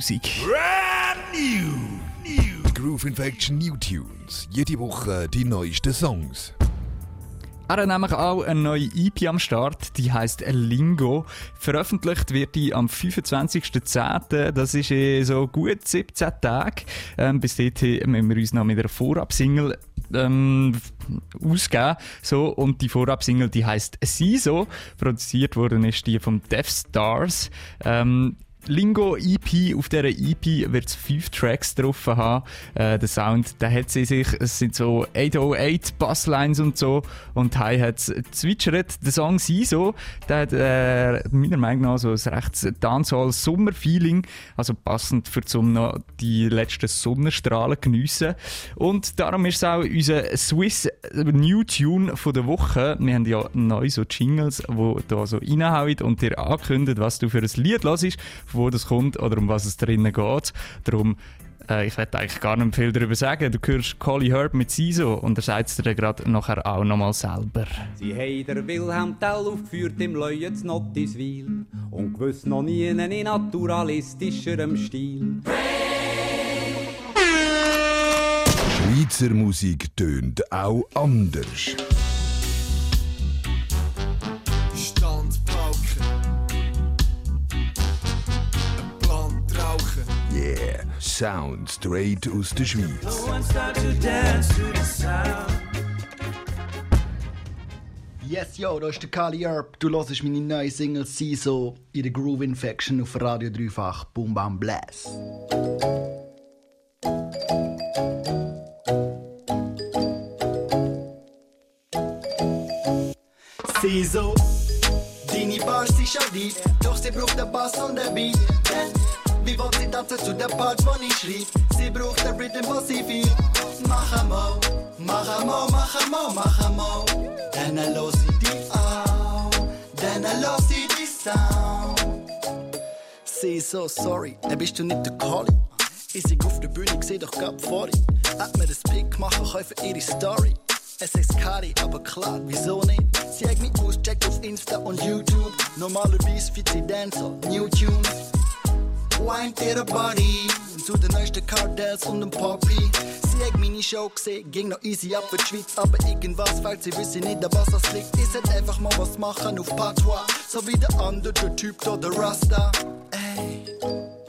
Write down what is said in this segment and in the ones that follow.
Musik. Brand new. new. Groove Infection New Tunes. Jede Woche die neuesten Songs. Er hat nämlich auch eine neue EP am Start, die heißt Lingo. Veröffentlicht wird die am 25.10. Das ist in so gut 17 Tage. Ähm, bis dahin müssen wir uns noch mit einer Vorabsingle ähm, ausgeben. So, und die Vorabsingle, die heißt SISO. Produziert worden ist die vom Death Stars. Ähm, Lingo EP, auf dieser EP wird es fünf Tracks drauf haben. Äh, der Sound, der hat sie sich, es sind so 808 Basslines und so und Hi hat zwitschert. Der Song «Siso», der hat äh, meiner Meinung nach so ein recht Dancehall-Sommer-Feeling, also passend für zum noch die letzten Sonnenstrahlen geniessen. Und darum ist es auch unser Swiss New Tune von der Woche. Wir haben ja neu so Jingles, die da so reinhauen und dir ankündigen, was du für ein Lied hörst wo das kommt oder um was es drinnen geht. Darum, äh, ich werde eigentlich gar nicht viel darüber sagen. Du hörst Colly Herb mit Siso und er sagt es dir gerade nachher auch nochmal selber. Sie haben der Wilhelm Tell aufgeführt im Leujens Nottiswil und gewiss noch nie in naturalistischerem Stil. Schweizer Musik tönt auch anders. Sound straight aus der Schweiz. Yes, yo, da ist der Kali Earp. Du hörst meine neue Single «Siso» in der Groove Infection auf Radio Dreifach Boom Bam Blast. Siso, deine Bars sind schon deep, doch sie braucht den Bass und den Beat. Wie will sie tanzen zu der Part, wo ich schrieb? Sie braucht den Rhythm, was sie will. Mach einmal, mach einmal, mach einmal, mach einmal. Dann los die auch, dann los sie die Sound. Sie so sorry, dann bist du nicht der Collie. Ich sing auf der Bühne, ich seh doch grad vor dir. Hat mir das Pick machen, kaufe ihre Story. Es ist Kari, aber klar, wieso nicht? Sie hat mich aus, checkt auf Insta und YouTube. Normalerweise fit sie Dancer, New Tunes. Wine ihre Body zu den neuesten Cardells und dem Poppy. Sie hat meine Show gesehen, ging noch easy ab für die Schweiz, aber irgendwas fällt, sie wissen nicht, an was das liegt. Ich sollte einfach mal was machen auf Patois, so wie der andere Typ da, der Rasta. Ey.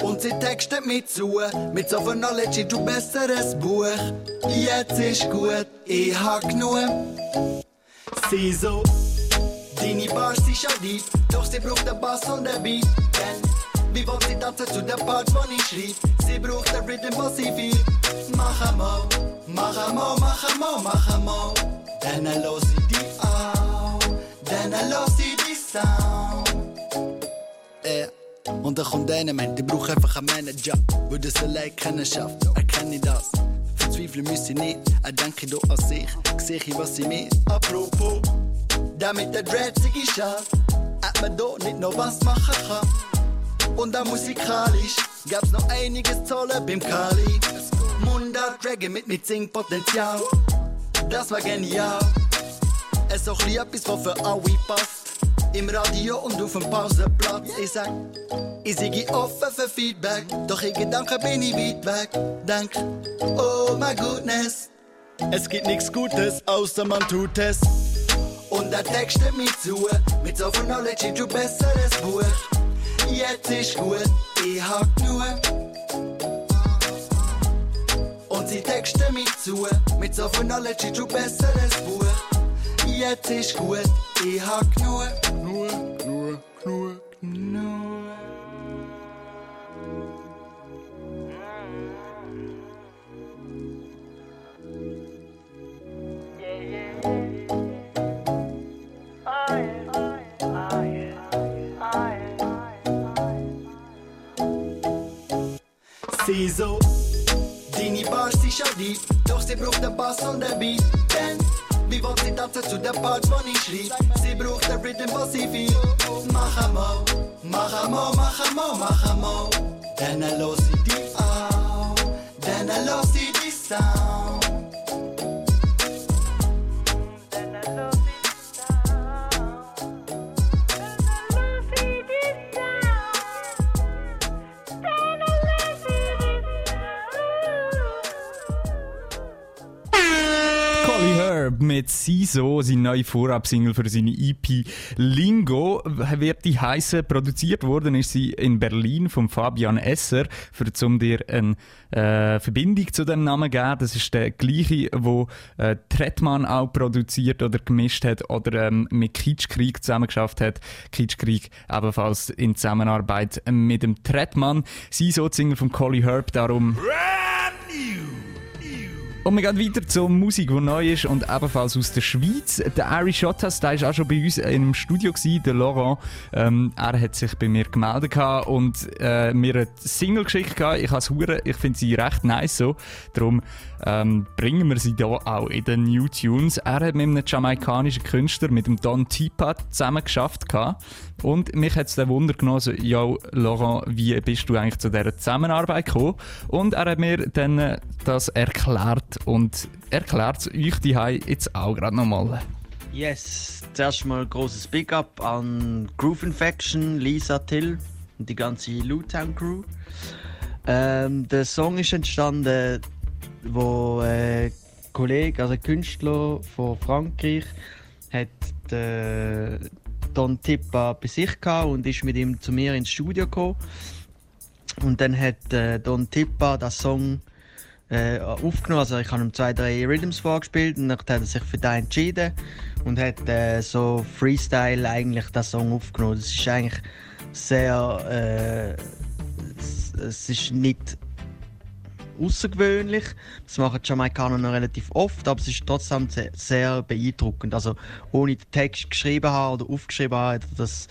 Und sie textet mir zu, mit so viel Knowledge, du besseres Buch. Jetzt ist gut, ich hab genug. Sie so, deine Bars sind schon deep, doch sie braucht den Bass und den Beat. Denn wie will sie tanzen zu der Part, wo ich schrieb? Sie braucht den Rhythm, was sie will. Mach einmal, mach einmal, mach einmal, mach einmal. Dann los sie die auch, dann los sie die Sound. Äh, und dann kommt einer, meint, ich brauch einfach einen Manager, wo das allein keiner schafft. Erkenne ich das? Verzweifeln müssen nicht, er denke doch an sich, sehe ich, was sie mir. Apropos, damit der Dread sich geschafft, hat man da nicht noch was machen kann. Und dann musikalisch gab's noch einiges Tolle beim Kali. Mundart Reggae mit mit Singpotenzial. Das war genial. Es auch lieb ist, was für alle passt. Im Radio und auf dem Pausenplatz. Ich sag, ich sei offen für Feedback. Doch in Gedanken bin ich weit weg. Denk, oh my goodness. Es gibt nichts Gutes, außer man tut es. Und er textet mich zu, mit so viel Knowledge, du besseres Buch jetzt ist gut, ich hab genug. Und sie texten mich zu, mit so viel Knowledge, du besseres Buch. Jetzt ist gut, ich hab genug. Nur, nur, nur, nur. Sie so, deine Bars sind schon deep, doch sie braucht den Bass und den Beat. Denn, wie will sie tanzen zu der Part, wo ich schrieb? Sie braucht den Rhythm, was sie will. Mach einmal, mach einmal, mach einmal, mach einmal. Dann los sie die auch, dann los sie die Sound. Siso, seine neue Vorabsingle für seine EP Lingo, wird die heiße produziert worden, ist sie in Berlin vom Fabian Esser, für zum dir eine äh, Verbindung zu dem Namen geben. Das ist der gleiche, wo äh, Tretman auch produziert oder gemischt hat oder ähm, mit Kitschkrieg zusammengeschafft hat. Kitschkrieg ebenfalls in Zusammenarbeit mit dem Tretman. Siso, Single von Collie Herb, darum. Brand new. Und wir gehen weiter zur Musik, die neu ist und ebenfalls aus der Schweiz. Der Ari Schottas, der war auch schon bei uns im Studio, gewesen, der Laurent. Ähm, er hat sich bei mir gemeldet und äh, mir eine Single geschickt. Ich, ich finde sie recht nice so. Darum ähm, bringen wir sie hier auch in den New Tunes. Er hat mit einem jamaikanischen Künstler, mit dem Don Tipa, zusammen geschafft. Und mich hat es den Wunder genommen, so, Laurent, wie bist du eigentlich zu dieser Zusammenarbeit gekommen? Und er hat mir dann äh, das erklärt und erklärt es euch die jetzt auch gerade nochmal. Yes, zuerst mal ein großes Big Up an Groove Infection, Lisa Till und die ganze Lutown Crew. Ähm, der Song ist entstanden, wo äh, Kollege, also ein Künstler von Frankreich, hat äh, Don Tippa bei sich gehabt und ist mit ihm zu mir ins Studio gekommen. Und dann hat äh, Don Tippa das Song äh, aufgenommen. Also ich habe ihm zwei, drei Rhythms vorgespielt und dann hat er sich für den entschieden und hat äh, so Freestyle eigentlich den Song aufgenommen. Das ist eigentlich sehr, äh, es ist nicht außergewöhnlich. Das machen die Jamaikaner noch relativ oft, aber es ist trotzdem sehr, sehr beeindruckend. Also ohne den Text geschrieben haben oder aufgeschrieben haben, das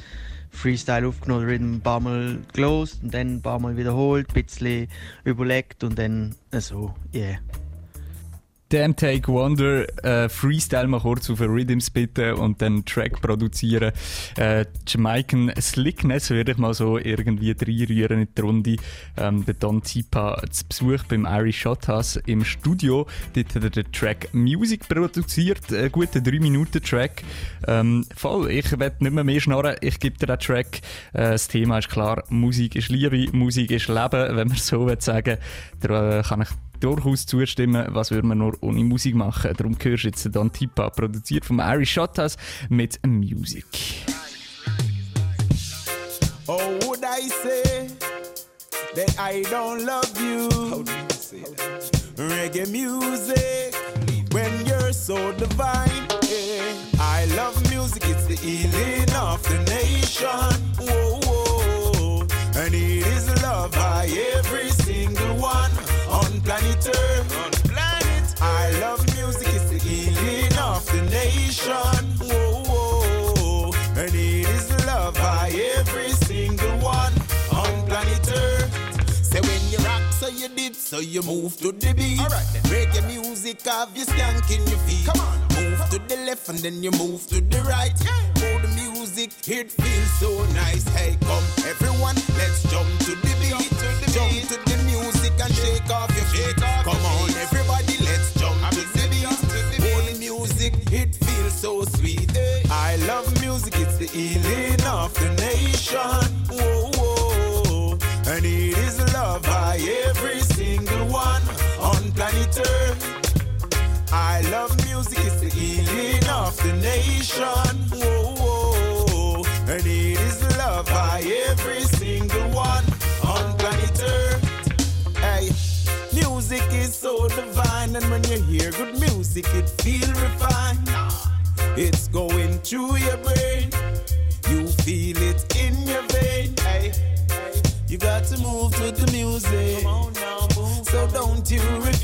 Freestyle aufgenommen, Rhythm ein paar Mal gelost und dann ein paar Mal wiederholt, ein bisschen überlegt und dann so, yeah. Damn Take Wonder, äh, Freestyle mal kurz auf Rhythms bitte und dann Track produzieren. Äh, Jamaican Slickness würde ich mal so irgendwie reinrühren in die Runde. Ähm, der Don Zipa zu Besuch beim Irish Shothouse im Studio. Dort hat er den Track Music produziert, einen guten 3-Minuten-Track. Ähm, voll, ich werde nicht mehr mehr schnarren, ich gebe dir den Track. Äh, das Thema ist klar, Musik ist Liebe, Musik ist Leben, wenn man so sagen. Da äh, kann ich durchaus zustimmen, was würde man nur ohne Musik machen. Darum hörst du jetzt Don Tipa, produziert von Irish Shottas mit Music. Oh, would I say that I don't love you? How do you say that? Reggae music, when you're so divine. Yeah. I love music, it's the healing of the nation. So you move to the beat. Alright then. Break your music off, you skanking your feet. Come on. Move to the left and then you move to the right. Yeah. Hold the music, it feels so nice. Hey, come everyone, let's jump to the beat. Jump to the, jump beat. to the music and shake off your feet. Come on, everybody, let's jump to the beat. Hold the music, it feels so sweet. I love music, it's the healing of the nation. Whoa. Love by every single one on planet Earth. I love music, it's the healing of the nation. Whoa, whoa. And it is love by every single one on planet Earth. Hey, music is so divine, and when you hear good music, it feel refined. It's going through your brain, you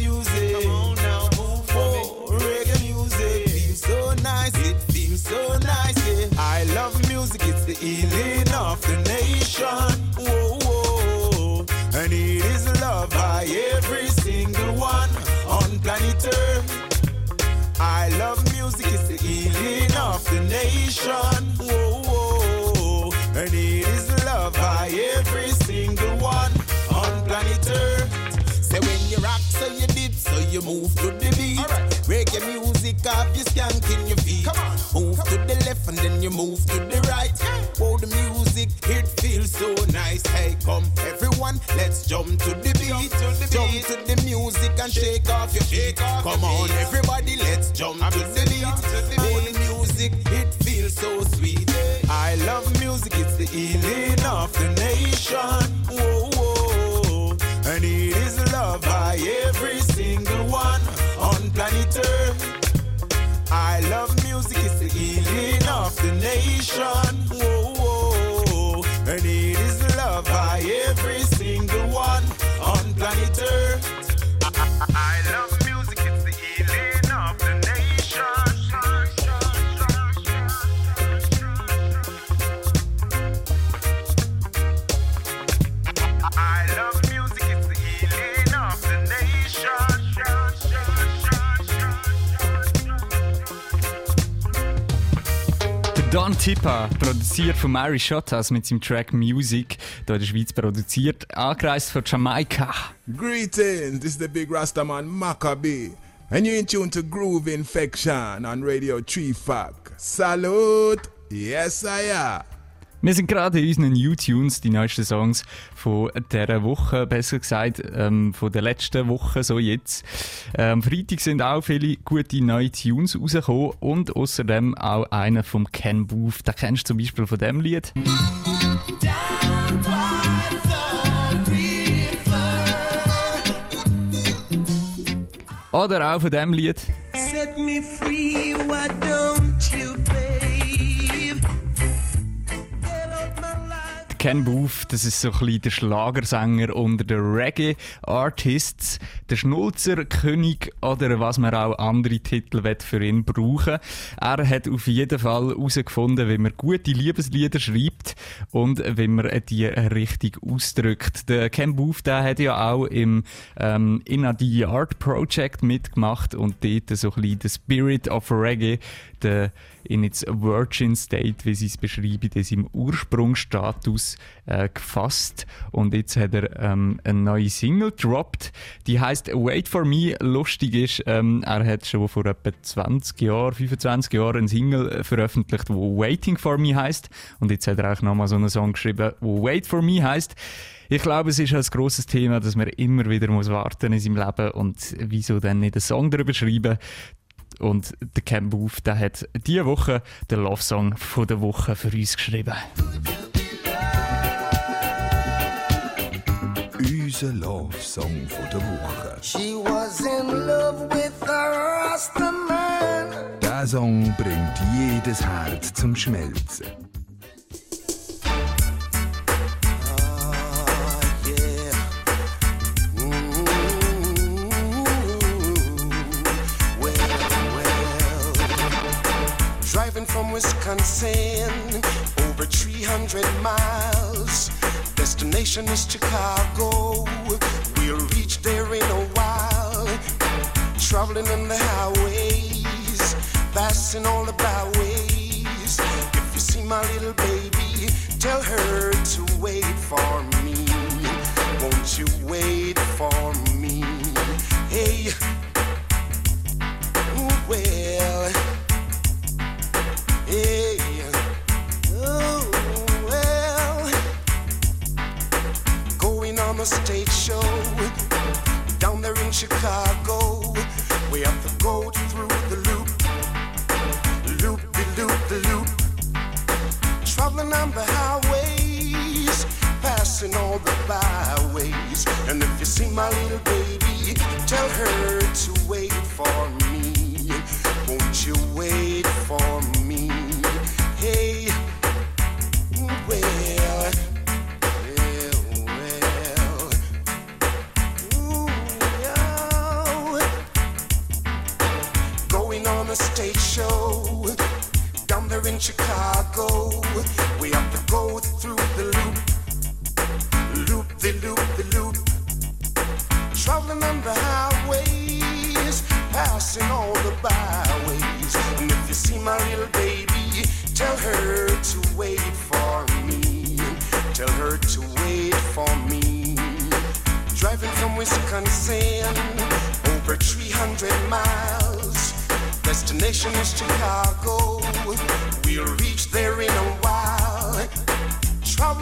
you rock, so you did, so you you move to the beat. Reggae music, have you skanking your feet. Come on. Move to the left and then you move to the right. Oh, the music, it feels so nice. Hey, come everyone, let's jump to the beat. Jump to the, jump beat. To the music and shake off your feet. Off come on, feet. everybody, let's jump to the beat. Oh, the music, it feels so sweet. I love music, it's the healing of the nation. Whoa, And it is loved by every single one on planet Earth. I love music, it's the healing of the nation. Whoa, whoa. And it is loved by every single one on planet Earth. Tippa, produziert von Mary Shottas mit seinem Track Music, hier in der Schweiz produziert, angereist von Jamaika. Greetings, this is the big Rastaman Maccabee, and you're in tune to Groove Infection on Radio 3 Fuck. Salute! Yes, I am. Wir sind gerade in unseren New Tunes, die neuesten Songs von dieser Woche, besser gesagt, ähm, von der letzten Woche, so jetzt. Ähm, Freitag sind auch viele gute neue Tunes rausgekommen und außerdem auch einer vom Ken Booth. Den kennst du zum Beispiel von dem Lied. Oder auch von dem Lied. Set me free, why don't Ken Booth, das ist so ein bisschen der Schlagersänger unter den Reggae-Artists, der Schnulzerkönig oder was man auch andere Titel für ihn brauchen Er hat auf jeden Fall herausgefunden, wie man gute Liebeslieder schreibt und wie man die richtig ausdrückt. Der Ken Booth, der hat ja auch im ähm, In the Yard Project mitgemacht und dort so ein bisschen den Spirit of Reggae, der in its Virgin State, wie sie es beschreiben, in seinem Ursprungsstatus äh, gefasst. Und jetzt hat er ähm, eine neue Single gedroppt, die heißt Wait for Me. Lustig ist, ähm, er hat schon vor etwa 20 Jahren, 25 Jahren eine Single äh, veröffentlicht, wo Waiting for Me heißt. Und jetzt hat er auch nochmal so einen Song geschrieben, wo Wait for Me heißt. Ich glaube, es ist ein grosses Thema, dass man immer wieder muss warten in seinem Leben und wieso dann nicht einen Song darüber schreiben. Und der Cam Booth, der hat diese Woche den Love Song von der Woche für uns geschrieben. Unser Love-Song von der Woche. She was in love with a Rasta man. Der Song bringt jedes Herz zum Schmelzen. Driving from Wisconsin, over 300 miles. Destination is Chicago. We'll reach there in a while. Traveling on the highways, passing all the byways. If you see my little baby, tell her to wait for me. Won't you wait for me? Hey, well. And if you see my little baby, tell her to wait for me.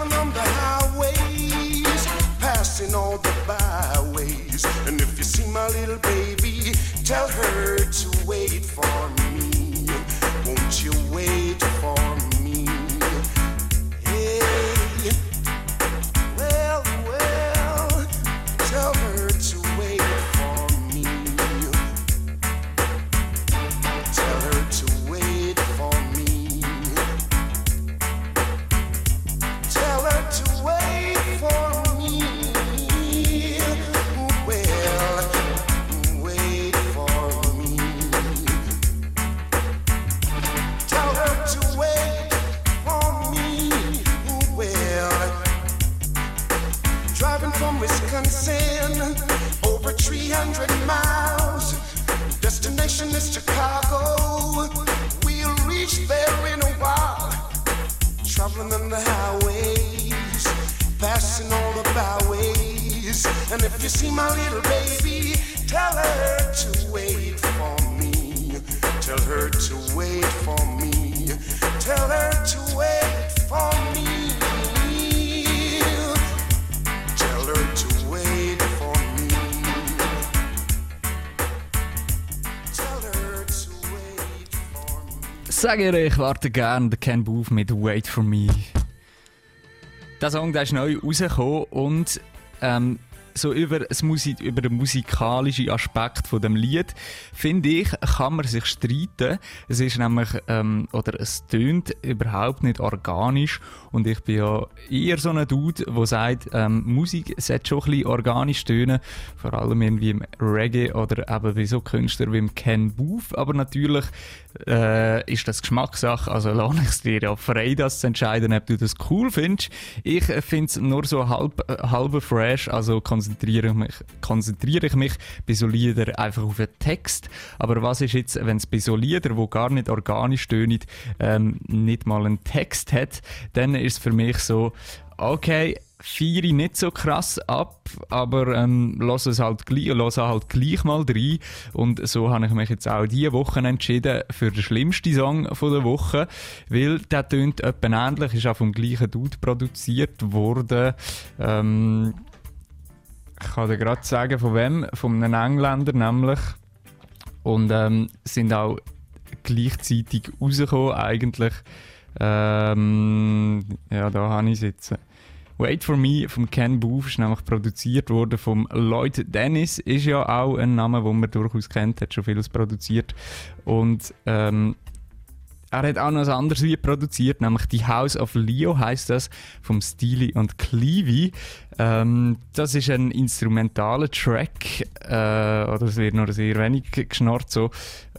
Traveling on the highways, passing all the byways. And if you see my little baby, tell her to wait for me. Won't you wait for me? If you see my little baby, tell her to wait for me. Tell her to wait for me. Tell her to wait for me. Tell her to wait for me. Tell her to wait for me. Sag ihr, ich warte gern den Ken Booth mit Wait For Me. Der Song der ist neu rausgekommen und ähm, so über, das Musik, über den musikalischen Aspekt von dem Lied, finde ich, kann man sich streiten. Es ist nämlich, ähm, oder es tönt überhaupt nicht organisch. Und ich bin ja eher so ein Dude, der sagt, ähm, Musik sollte schon ein bisschen organisch tönen, vor allem irgendwie im Reggae oder eben wie so Künstler wie im Ken Booth, aber natürlich äh, ist das Geschmackssache, also lasse ich es dir ja frei, das zu entscheiden, ob du das cool findest. Ich finde es nur so halb, äh, halb fresh, also konzentriere ich, mich, konzentriere ich mich bei so Liedern einfach auf den Text. Aber was ist jetzt, wenn es bei so Liedern, die gar nicht organisch tönen, ähm, nicht mal einen Text hat, dann ist es für mich so, okay, feiere nicht so krass ab, aber ähm, lass es halt gleich, lass halt gleich mal rein. Und so habe ich mich jetzt auch diese Woche entschieden für den schlimmsten Song der Woche, weil der tönt etwa ähnlich, ist auch vom gleichen Dude produziert worden. Ähm, ich kann dir gerade sagen, von wem? Von einem Engländer nämlich. Und ähm, sind auch gleichzeitig rausgekommen eigentlich. Ähm, ja, da habe ich jetzt. Wait for Me vom Ken Booth ist nämlich produziert worden vom Lloyd Dennis. Ist ja auch ein Name, den man durchaus kennt, hat schon vieles produziert. Und ähm, er hat auch noch ein anderes Lied produziert, nämlich Die House of Leo heißt das, vom Steely und Cleavy. Ähm, das ist ein instrumentaler Track, äh, oder es wird nur sehr wenig geschnarrt so.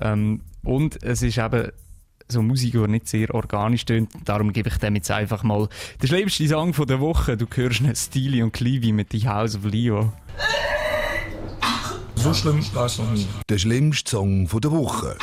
Ähm, und es ist eben so Musik, die nicht sehr organisch tönt. Darum gebe ich dem jetzt einfach mal den schlimmsten Song von der Woche. Du hörst einen Steely und Cleavy mit Die House of Leo. So schlimm war es noch nie. Der schlimmste Song von der Woche.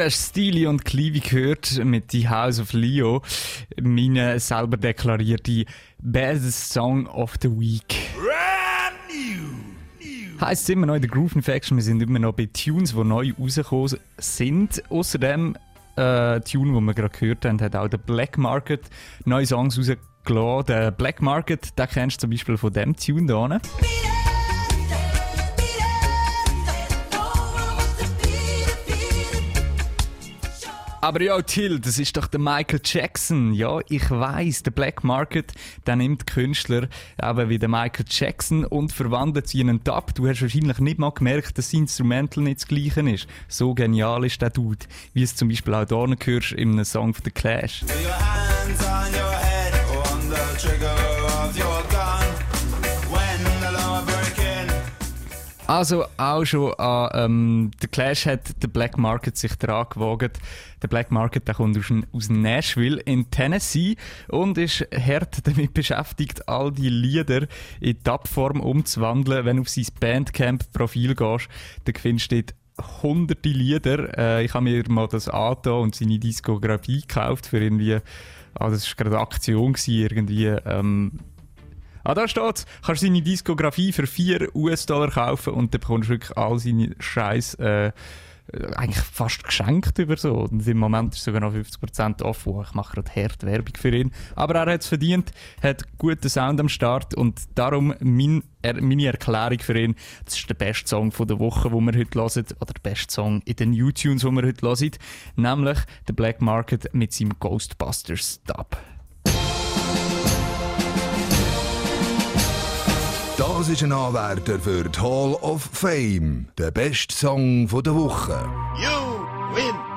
Du hast Steely und Cleavy gehört mit The House of Leo, meine selber deklarierte Best Song of the Week. Heißt immer noch in der Groove Infection, wir sind immer noch bei Tunes, die neu rausgekommen sind. Außerdem äh, Tune, den wir gerade gehört haben, hat auch der Black Market neue Songs rausgelassen. Der Black Market, den kennst du zum Beispiel von dem Tune hier. Aber ja, Till, das ist doch der Michael Jackson. Ja, ich weiß, der Black Market, der nimmt Künstler eben wie der Michael Jackson und verwandelt sie in einen Dub. Du hast wahrscheinlich nicht mal gemerkt, dass das Instrumental nicht das gleiche ist. So genial ist der Dude. Wie es zum Beispiel auch hier hörst in einem Song von The Clash. Also auch schon an ähm, der Clash hat der Black Market sich dran gewogt. Der Black Market der kommt aus, aus Nashville in Tennessee und ist hart damit beschäftigt, all die Lieder in Tab-Form umzuwandeln. Wenn du auf sein Bandcamp-Profil gehst, dann findest du dort hunderte Lieder. Äh, ich habe mir mal das angetan und seine Diskografie gekauft für irgendwie, ah, das war gerade eine Aktion irgendwie, ähm, Ah, da steht's. Kannst seine Diskografie für 4 US-Dollar kaufen und dann bekommst du wirklich all seine Scheiß äh, eigentlich fast geschenkt über so. Und im Moment ist sogar noch 50% off. Oh, ich mache gerade hart Werbung für ihn. Aber er hat es verdient, hat guten Sound am Start und darum mein, er, meine Erklärung für ihn, das ist der beste Song von der Woche, den wir heute hören, oder der beste Song in den U-Tunes, den wir heute hören, nämlich der Black Market mit seinem Ghostbusters Dub. Das ist ein Anwärter für die Hall of Fame. Der beste Song der Woche. You win.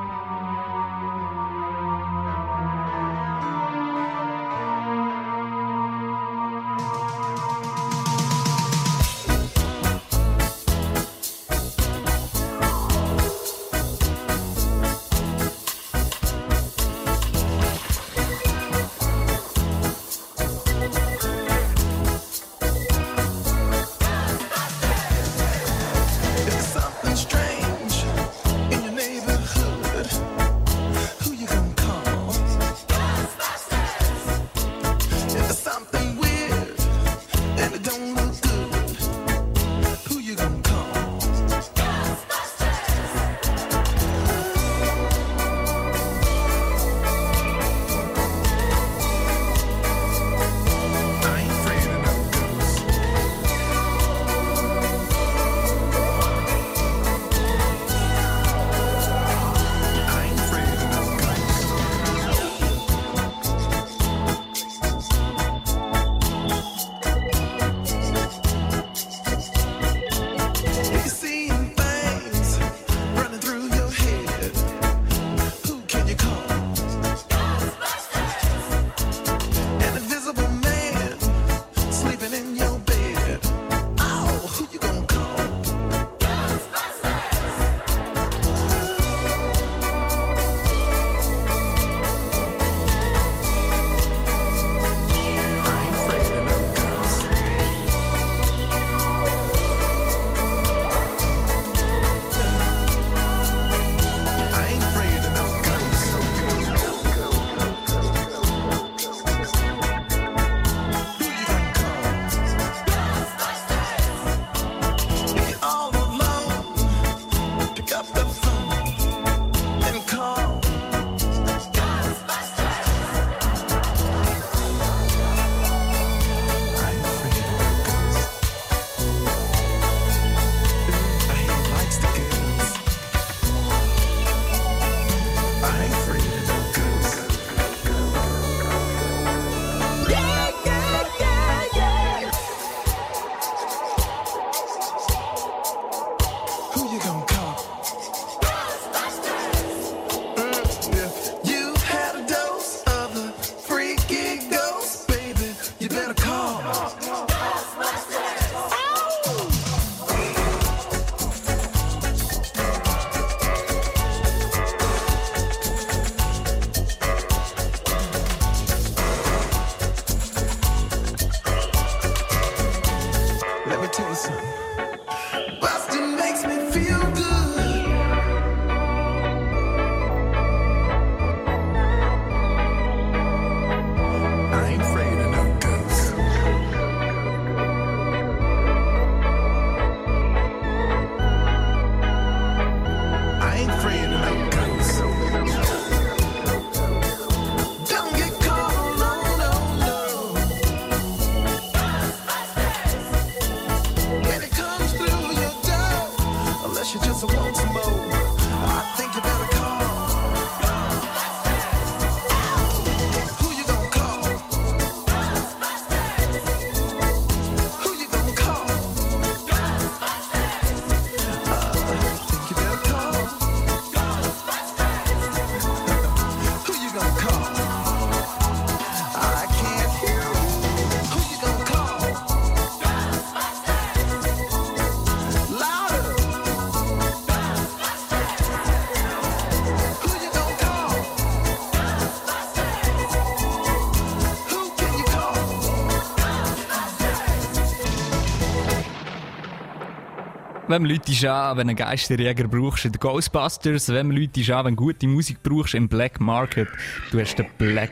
Wenn man Leute an, wenn du einen Geisterjäger brauchst in den Ghostbusters, wenn man Leute an, wenn du gute Musik brauchst im Black Market, du hast den Black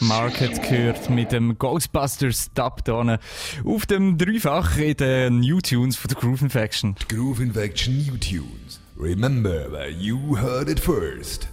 Market gehört mit dem Ghostbusters Dub auf dem Dreifach in den New Tunes von der Groove Infection. Groove Infection New Tunes. Remember where you heard it first.